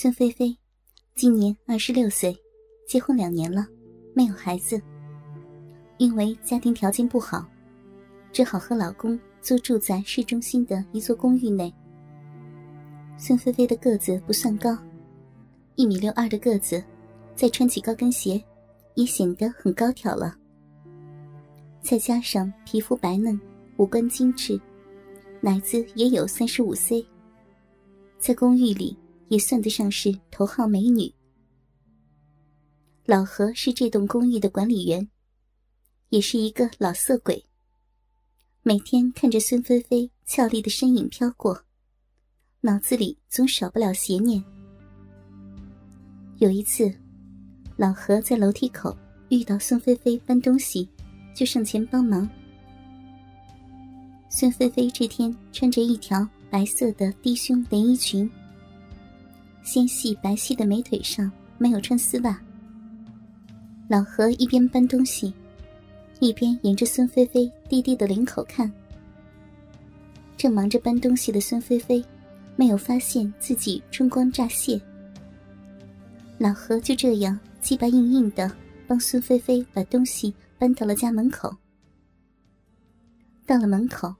孙菲菲今年二十六岁，结婚两年了，没有孩子。因为家庭条件不好，只好和老公租住在市中心的一座公寓内。孙菲菲的个子不算高，一米六二的个子，再穿起高跟鞋，也显得很高挑了。再加上皮肤白嫩，五官精致，奶子也有三十五 C，在公寓里也算得上是头号美女。老何是这栋公寓的管理员。也是一个老色鬼。每天看着孙菲菲俏丽的身影飘过，脑子里总少不了邪念。有一次，老何在楼梯口遇到孙菲菲搬东西，就上前帮忙。孙菲菲这天穿着一条白色的低胸连衣裙，纤细白皙的美腿上没有穿丝袜。老何一边搬东西。一边沿着孙菲菲低低的领口看，正忙着搬东西的孙菲菲，没有发现自己春光乍泄。老何就这样鸡巴硬硬的帮孙菲菲把东西搬到了家门口。到了门口，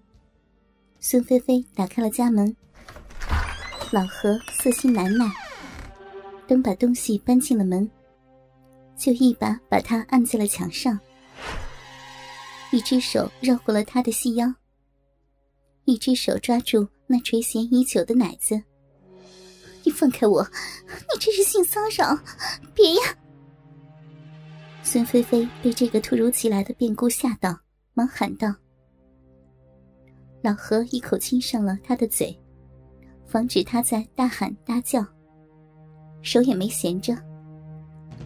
孙菲菲打开了家门，老何色心难耐，等把东西搬进了门，就一把把他按在了墙上。一只手绕过了他的细腰，一只手抓住那垂涎已久的奶子。你放开我！你这是性骚扰！别呀！孙菲菲被这个突如其来的变故吓到，忙喊道：“老何一口亲上了她的嘴，防止她在大喊大叫，手也没闲着，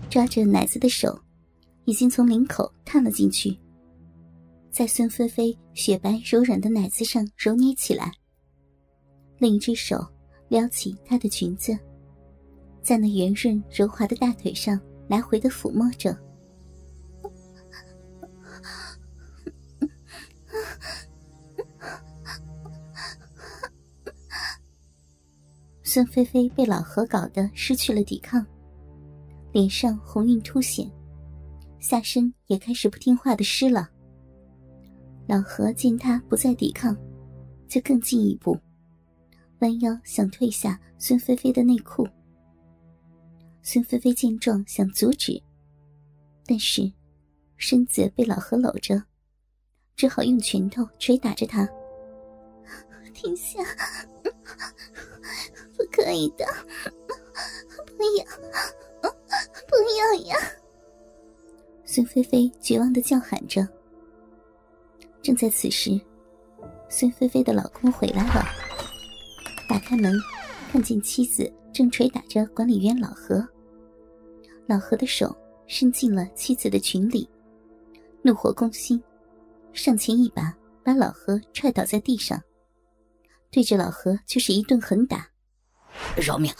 抓着奶子的手已经从领口探了进去。”在孙菲菲雪白柔软的奶子上揉捏起来，另一只手撩起她的裙子，在那圆润柔滑的大腿上来回的抚摸着。孙菲菲被老何搞得失去了抵抗，脸上红晕凸显，下身也开始不听话的湿了。老何见他不再抵抗，就更进一步，弯腰想褪下孙菲菲的内裤。孙菲菲见状想阻止，但是身子被老何搂着，只好用拳头捶打着他。停下！不可以的！不要！不要呀！孙菲菲绝望的叫喊着。正在此时，孙菲菲的老公回来了。打开门，看见妻子正捶打着管理员老何。老何的手伸进了妻子的裙里，怒火攻心，上前一把把老何踹倒在地上，对着老何就是一顿狠打。饶命！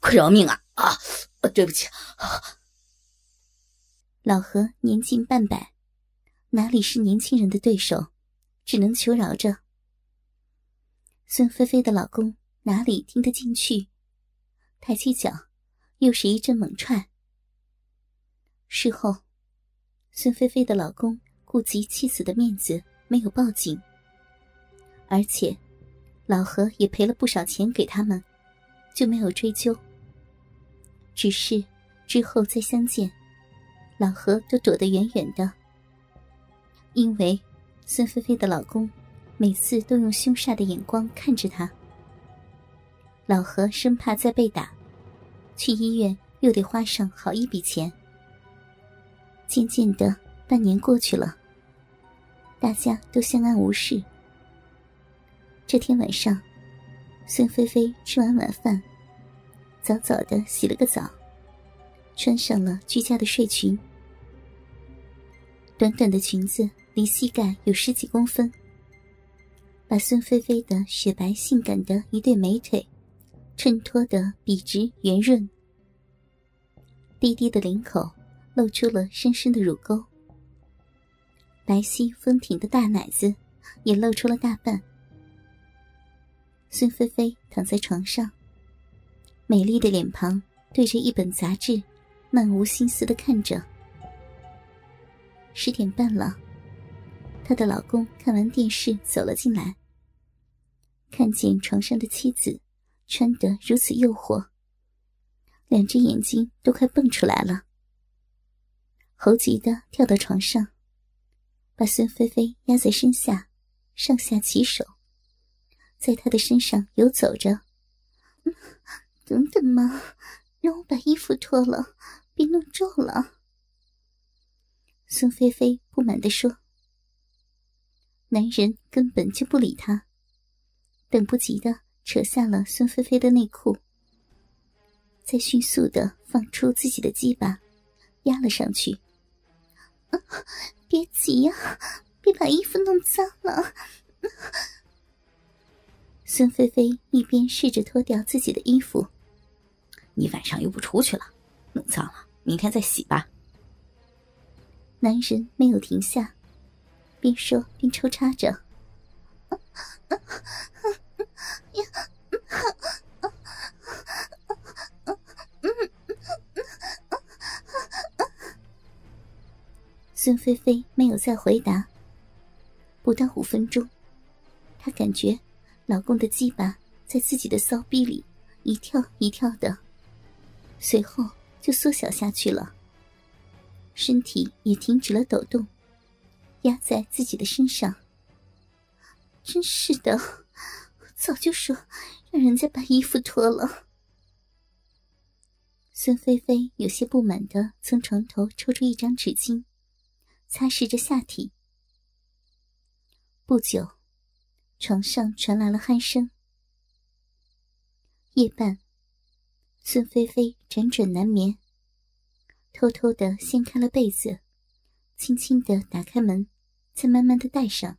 快饶命啊！啊，对不起。老何年近半百。哪里是年轻人的对手，只能求饶着。孙菲菲的老公哪里听得进去，抬起脚，又是一阵猛踹。事后，孙菲菲的老公顾及妻子的面子，没有报警，而且老何也赔了不少钱给他们，就没有追究。只是之后再相见，老何都躲得远远的。因为孙菲菲的老公每次都用凶煞的眼光看着她，老何生怕再被打，去医院又得花上好一笔钱。渐渐的，半年过去了，大家都相安无事。这天晚上，孙菲菲吃完晚饭，早早的洗了个澡，穿上了居家的睡裙，短短的裙子。离膝盖有十几公分，把孙菲菲的雪白性感的一对美腿衬托得笔直圆润。低低的领口露出了深深的乳沟，白皙丰挺的大奶子也露出了大半。孙菲菲躺在床上，美丽的脸庞对着一本杂志，漫无心思的看着。十点半了，她的老公看完电视走了进来，看见床上的妻子穿得如此诱惑，两只眼睛都快蹦出来了，猴急的跳到床上，把孙菲菲压在身下，上下其手，在他的身上游走着。等等嘛，让我把衣服脱了，别弄皱了。孙菲菲不满地说。男人根本就不理她，等不及的扯下了孙菲菲的内裤，再迅速的放出自己的鸡巴，压了上去。别急呀，别把衣服弄脏了。孙菲菲一边试着脱掉自己的衣服。你晚上又不出去了，弄脏了，明天再洗吧。男人没有停下，边说边抽插着。孙菲菲没有再回答。不到五分钟，她感觉老公的鸡巴在自己的骚逼里一跳一跳的。随后就缩小下去了，身体也停止了抖动，压在自己的身上。真是的，早就说让人家把衣服脱了。孙菲菲有些不满的从床头抽出一张纸巾，擦拭着下体。不久，床上传来了鼾声。夜半。孙菲菲辗转难眠，偷偷的掀开了被子，轻轻的打开门，再慢慢的带上。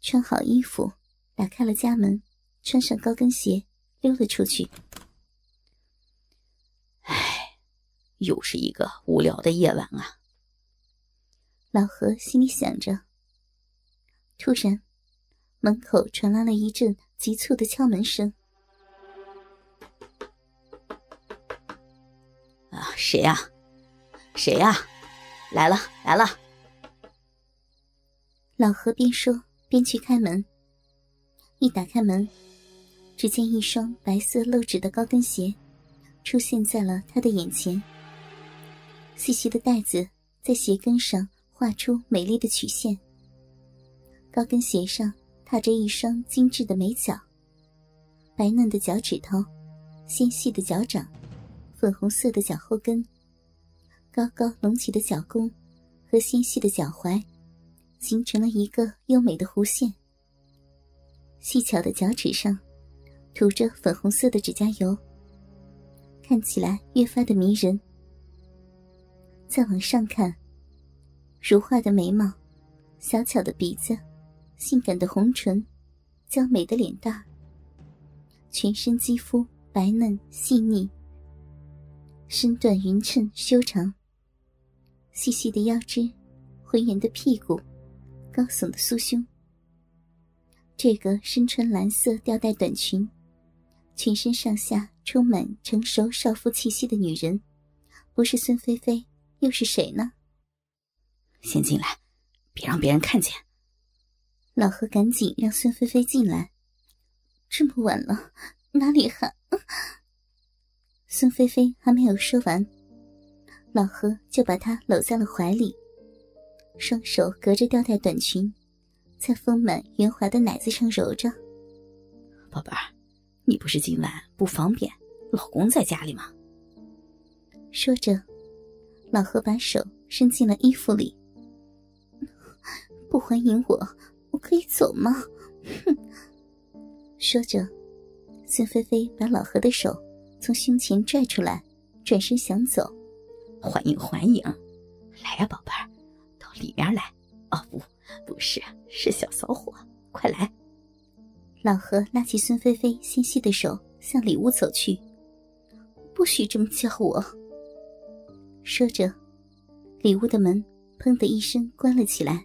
穿好衣服，打开了家门，穿上高跟鞋，溜了出去。唉，又是一个无聊的夜晚啊！老何心里想着。突然，门口传来了一阵急促的敲门声。啊谁呀？谁呀？来了来了！老何边说边去开门。一打开门，只见一双白色露趾的高跟鞋出现在了他的眼前。细细的带子在鞋跟上画出美丽的曲线。高跟鞋上踏着一双精致的美脚，白嫩的脚趾头，纤细的脚掌。粉红色的脚后跟，高高隆起的脚弓和纤细的脚踝，形成了一个优美的弧线。细巧的脚趾上涂着粉红色的指甲油，看起来越发的迷人。再往上看，如画的眉毛，小巧的鼻子，性感的红唇，娇美的脸蛋全身肌肤白嫩细腻。身段匀称修长，细细的腰肢，浑圆的屁股，高耸的酥胸。这个身穿蓝色吊带短裙，全身上下充满成熟少妇气息的女人，不是孙菲菲又是谁呢？先进来，别让别人看见。老何赶紧让孙菲菲进来。这么晚了，哪里还？孙菲菲还没有说完，老何就把她搂在了怀里，双手隔着吊带短裙，在丰满圆滑的奶子上揉着。宝贝儿，你不是今晚不方便，老公在家里吗？说着，老何把手伸进了衣服里。不欢迎我，我可以走吗？哼！说着，孙菲菲把老何的手。从胸前拽出来，转身想走，欢迎欢迎，来呀，宝贝儿，到里面来。哦不，不是，是小骚货，快来。老何拉起孙菲菲纤细的手，向里屋走去。不许这么叫我。说着，里屋的门砰的一声关了起来。